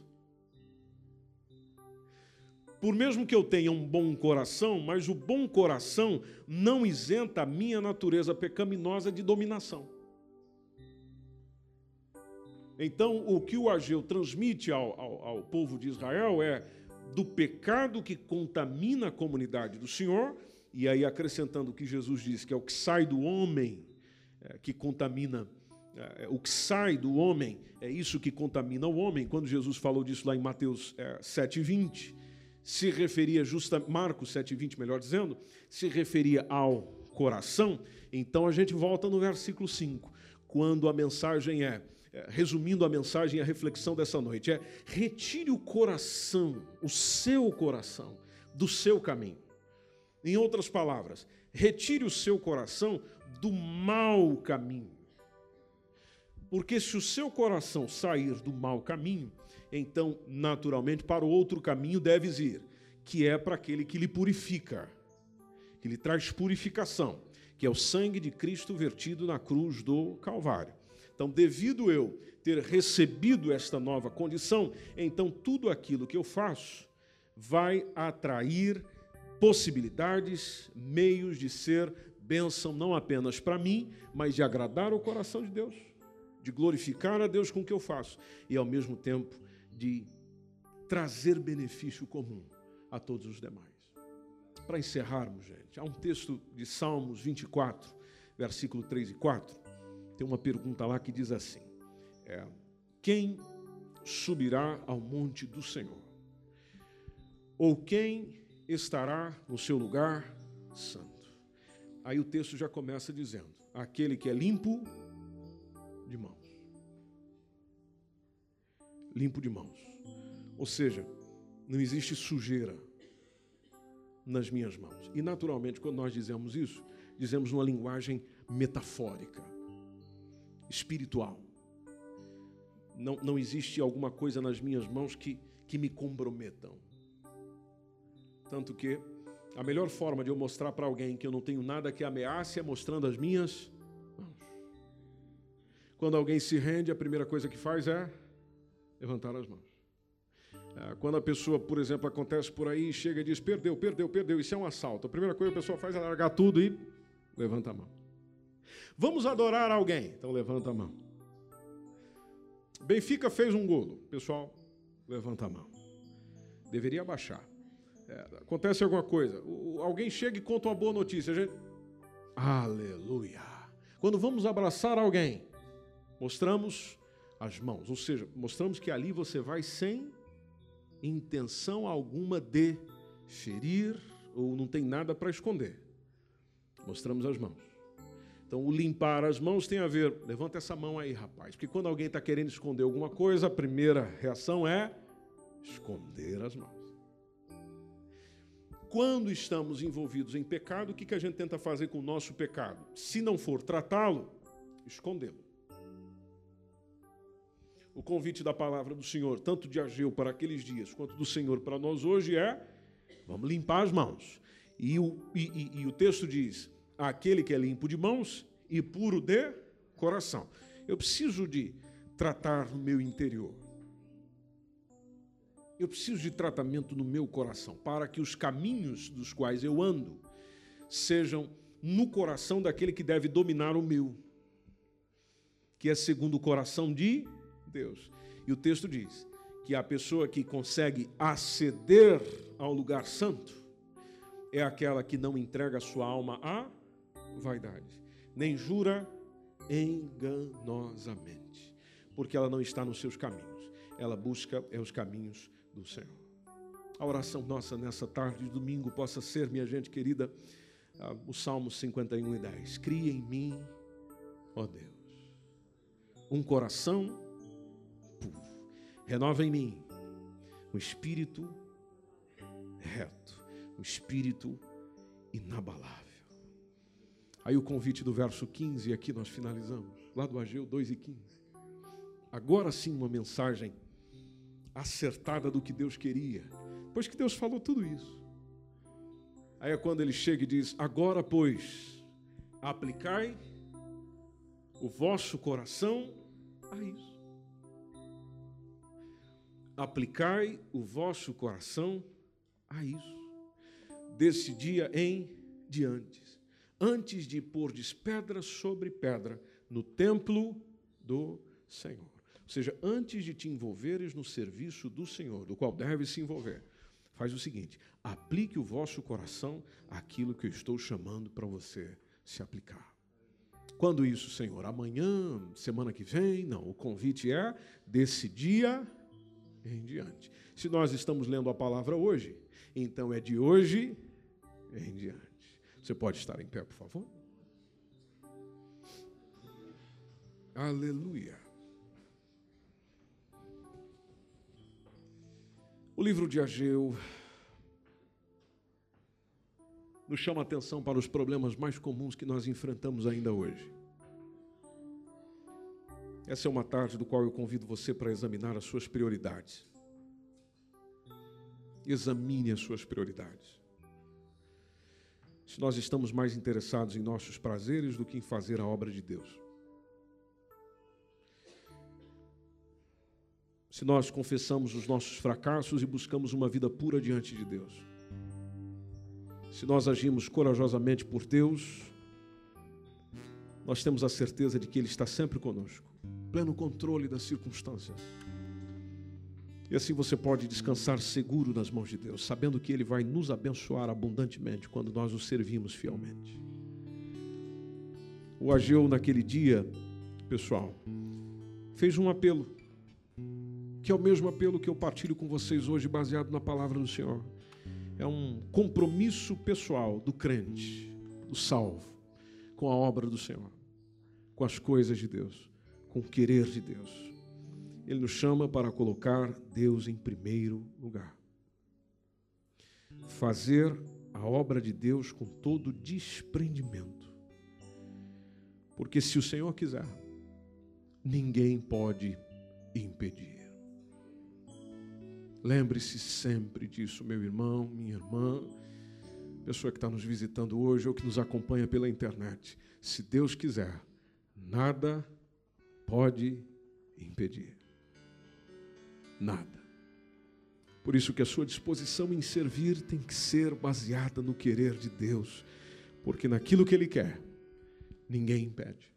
S2: Por mesmo que eu tenha um bom coração, mas o bom coração não isenta a minha natureza pecaminosa de dominação. Então, o que o Ageu transmite ao, ao, ao povo de Israel é do pecado que contamina a comunidade do Senhor e aí, acrescentando o que Jesus disse, que é o que sai do homem é, que contamina, é, é o que sai do homem, é isso que contamina o homem. Quando Jesus falou disso lá em Mateus é, 7,20, se referia justamente, Marcos 7,20, melhor dizendo, se referia ao coração. Então a gente volta no versículo 5, quando a mensagem é resumindo a mensagem e a reflexão dessa noite, é retire o coração, o seu coração, do seu caminho. Em outras palavras, retire o seu coração do mau caminho. Porque se o seu coração sair do mau caminho, então, naturalmente, para o outro caminho deves ir, que é para aquele que lhe purifica, que lhe traz purificação, que é o sangue de Cristo vertido na cruz do Calvário. Então, devido eu ter recebido esta nova condição, então tudo aquilo que eu faço vai atrair possibilidades, meios de ser bênção não apenas para mim, mas de agradar o coração de Deus, de glorificar a Deus com o que eu faço e ao mesmo tempo de trazer benefício comum a todos os demais. Para encerrarmos, gente, há um texto de Salmos 24, versículo 3 e 4. Tem uma pergunta lá que diz assim: é, Quem subirá ao monte do Senhor? Ou quem estará no seu lugar santo. Aí o texto já começa dizendo: aquele que é limpo de mãos. Limpo de mãos. Ou seja, não existe sujeira nas minhas mãos. E naturalmente, quando nós dizemos isso, dizemos uma linguagem metafórica, espiritual. Não, não existe alguma coisa nas minhas mãos que, que me comprometam. Tanto que a melhor forma de eu mostrar para alguém que eu não tenho nada que ameace é mostrando as minhas mãos. Quando alguém se rende, a primeira coisa que faz é levantar as mãos. É, quando a pessoa, por exemplo, acontece por aí, chega e diz: perdeu, perdeu, perdeu, isso é um assalto. A primeira coisa que a pessoa faz é largar tudo e levanta a mão. Vamos adorar alguém, então levanta a mão. Benfica fez um golo, pessoal, levanta a mão. Deveria abaixar. É, acontece alguma coisa, alguém chega e conta uma boa notícia. A gente... Aleluia! Quando vamos abraçar alguém, mostramos as mãos, ou seja, mostramos que ali você vai sem intenção alguma de ferir ou não tem nada para esconder. Mostramos as mãos. Então, o limpar as mãos tem a ver, levanta essa mão aí, rapaz, porque quando alguém está querendo esconder alguma coisa, a primeira reação é esconder as mãos. Quando estamos envolvidos em pecado, o que, que a gente tenta fazer com o nosso pecado? Se não for tratá-lo, escondê-lo. O convite da palavra do Senhor, tanto de Ageu para aqueles dias, quanto do Senhor para nós hoje, é: vamos limpar as mãos. E o, e, e, e o texto diz: aquele que é limpo de mãos e puro de coração. Eu preciso de tratar no meu interior. Eu preciso de tratamento no meu coração para que os caminhos dos quais eu ando sejam no coração daquele que deve dominar o meu, que é segundo o coração de Deus. E o texto diz que a pessoa que consegue aceder ao lugar santo é aquela que não entrega sua alma à vaidade, nem jura enganosamente, porque ela não está nos seus caminhos, ela busca é os caminhos do Senhor. A oração nossa nessa tarde de domingo possa ser, minha gente querida, ah, o Salmo 51 e 10. Cria em mim, ó Deus, um coração puro. Renova em mim um espírito reto, um espírito inabalável. Aí o convite do verso 15, e aqui nós finalizamos, lá do Ageu 2 e 15. Agora sim uma mensagem acertada do que Deus queria, pois que Deus falou tudo isso. Aí é quando ele chega e diz: Agora, pois, aplicai o vosso coração a isso. Aplicai o vosso coração a isso. Desse dia em diante antes de pordes pedra sobre pedra no templo do Senhor. Ou seja, antes de te envolveres no serviço do Senhor, do qual deve se envolver, faz o seguinte: aplique o vosso coração àquilo que eu estou chamando para você se aplicar. Quando isso, Senhor? Amanhã, semana que vem? Não, o convite é desse dia em diante. Se nós estamos lendo a palavra hoje, então é de hoje em diante. Você pode estar em pé, por favor? Aleluia. O livro de Ageu nos chama a atenção para os problemas mais comuns que nós enfrentamos ainda hoje. Essa é uma tarde do qual eu convido você para examinar as suas prioridades. Examine as suas prioridades se nós estamos mais interessados em nossos prazeres do que em fazer a obra de Deus. Se nós confessamos os nossos fracassos e buscamos uma vida pura diante de Deus. Se nós agimos corajosamente por Deus, nós temos a certeza de que Ele está sempre conosco, pleno controle das circunstâncias. E assim você pode descansar seguro nas mãos de Deus, sabendo que Ele vai nos abençoar abundantemente quando nós o servimos fielmente. O Ageu, naquele dia, pessoal, fez um apelo, que é o mesmo apelo que eu partilho com vocês hoje, baseado na palavra do Senhor. É um compromisso pessoal do crente, do salvo, com a obra do Senhor, com as coisas de Deus, com o querer de Deus. Ele nos chama para colocar Deus em primeiro lugar. Fazer a obra de Deus com todo desprendimento. Porque se o Senhor quiser, ninguém pode impedir. Lembre-se sempre disso, meu irmão, minha irmã, pessoa que está nos visitando hoje ou que nos acompanha pela internet. Se Deus quiser, nada pode impedir nada. Por isso que a sua disposição em servir tem que ser baseada no querer de Deus, porque naquilo que Ele quer, ninguém impede.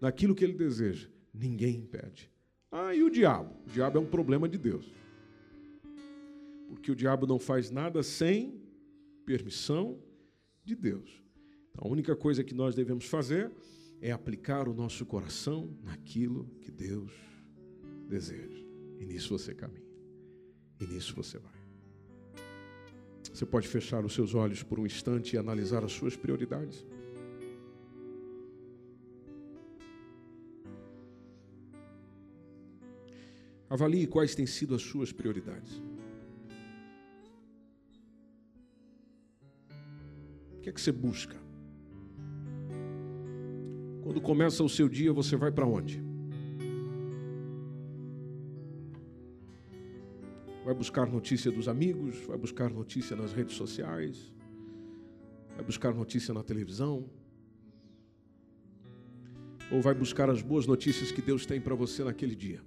S2: Naquilo que Ele deseja, ninguém impede. Ah, e o diabo? O diabo é um problema de Deus. Porque o diabo não faz nada sem permissão de Deus. Então, a única coisa que nós devemos fazer é aplicar o nosso coração naquilo que Deus deseja. E nisso você caminha. E nisso você vai. Você pode fechar os seus olhos por um instante e analisar as suas prioridades. Avalie quais têm sido as suas prioridades. O que é que você busca? Quando começa o seu dia, você vai para onde? Vai buscar notícia dos amigos, vai buscar notícia nas redes sociais, vai buscar notícia na televisão, ou vai buscar as boas notícias que Deus tem para você naquele dia.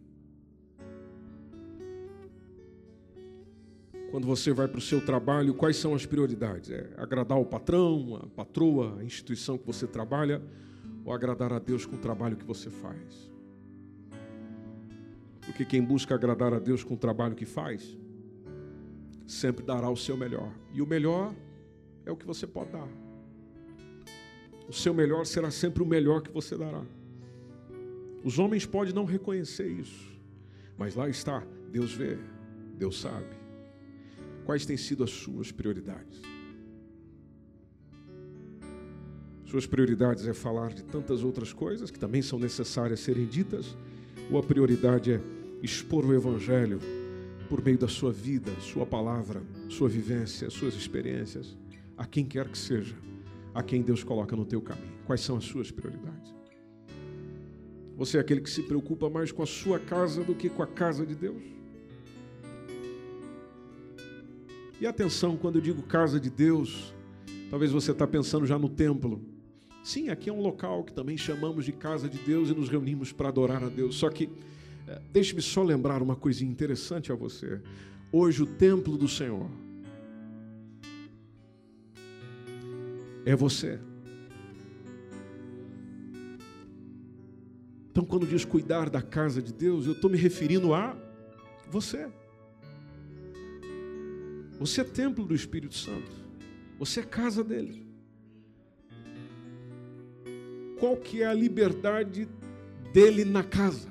S2: Quando você vai para o seu trabalho, quais são as prioridades? É agradar o patrão, a patroa, a instituição que você trabalha, ou agradar a Deus com o trabalho que você faz? Porque quem busca agradar a Deus com o trabalho que faz, sempre dará o seu melhor. E o melhor é o que você pode dar. O seu melhor será sempre o melhor que você dará. Os homens podem não reconhecer isso, mas lá está, Deus vê, Deus sabe. Quais têm sido as suas prioridades? Suas prioridades é falar de tantas outras coisas que também são necessárias serem ditas, ou a prioridade é expor o Evangelho por meio da sua vida, sua palavra, sua vivência, suas experiências, a quem quer que seja, a quem Deus coloca no teu caminho? Quais são as suas prioridades? Você é aquele que se preocupa mais com a sua casa do que com a casa de Deus? E atenção, quando eu digo casa de Deus, talvez você está pensando já no templo. Sim, aqui é um local que também chamamos de casa de Deus e nos reunimos para adorar a Deus. Só que, eh, deixe-me só lembrar uma coisinha interessante a você. Hoje, o templo do Senhor é você. Então, quando diz cuidar da casa de Deus, eu estou me referindo a você. Você é templo do Espírito Santo. Você é casa dele qual que é a liberdade dele na casa.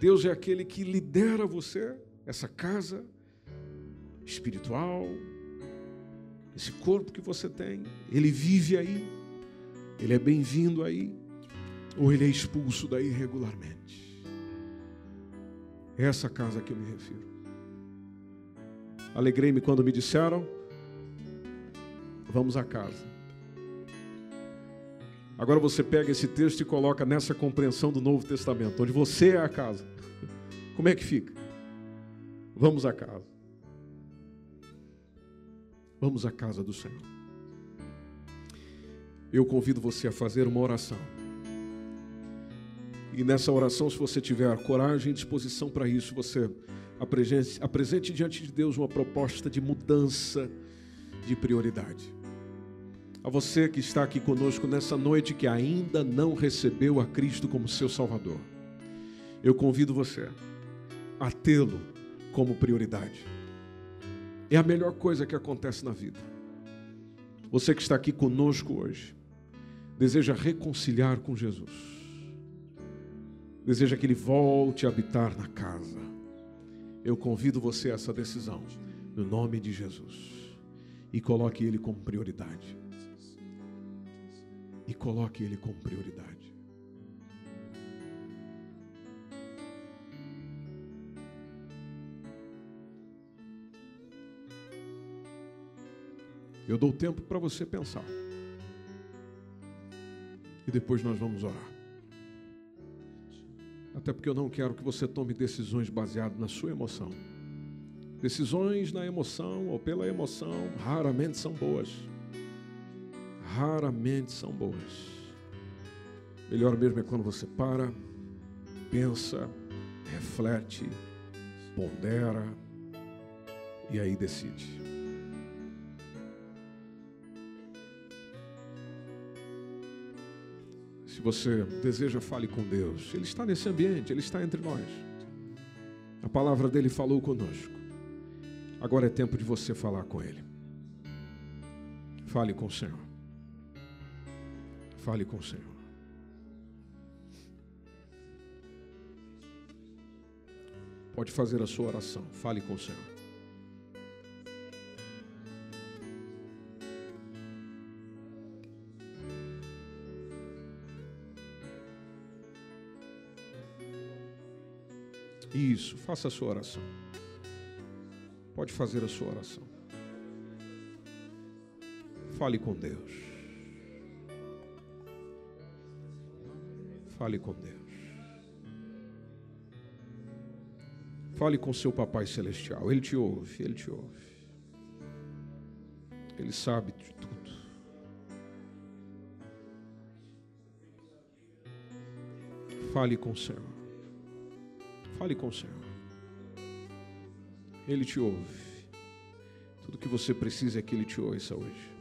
S2: Deus é aquele que lidera você, essa casa espiritual, esse corpo que você tem. Ele vive aí, ele é bem-vindo aí, ou ele é expulso daí regularmente. É essa casa que eu me refiro. Alegrei-me quando me disseram Vamos a casa. Agora você pega esse texto e coloca nessa compreensão do Novo Testamento, onde você é a casa. Como é que fica? Vamos à casa. Vamos à casa do Senhor. Eu convido você a fazer uma oração. E nessa oração, se você tiver coragem e disposição para isso, você apresente, apresente diante de Deus uma proposta de mudança de prioridade. A você que está aqui conosco nessa noite que ainda não recebeu a Cristo como seu Salvador, eu convido você a tê-lo como prioridade. É a melhor coisa que acontece na vida. Você que está aqui conosco hoje, deseja reconciliar com Jesus, deseja que Ele volte a habitar na casa. Eu convido você a essa decisão, no nome de Jesus, e coloque Ele como prioridade e coloque Ele como prioridade. Eu dou tempo para você pensar. E depois nós vamos orar. Até porque eu não quero que você tome decisões baseadas na sua emoção. Decisões na emoção ou pela emoção raramente são boas raramente são boas. Melhor mesmo é quando você para, pensa, reflete, pondera e aí decide. Se você deseja, fale com Deus. Ele está nesse ambiente, Ele está entre nós. A palavra dele falou conosco. Agora é tempo de você falar com ele. Fale com o Senhor. Fale com o Senhor. Pode fazer a sua oração. Fale com o Senhor. Isso, faça a sua oração. Pode fazer a sua oração. Fale com Deus. Fale com Deus. Fale com seu Papai Celestial. Ele te ouve, ele te ouve. Ele sabe de tudo. Fale com o Senhor. Fale com o Senhor. Ele te ouve. Tudo que você precisa é que Ele te ouça hoje.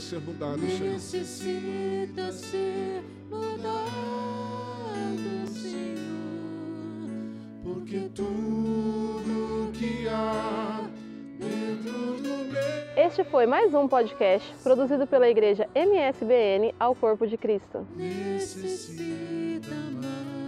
S2: Necessita ser mudado, Senhor.
S3: necessita ser mudado, Senhor, porque tudo que há dentro do meu
S4: Este foi mais um podcast produzido pela Igreja MSBN ao Corpo de Cristo.
S3: necessita mais.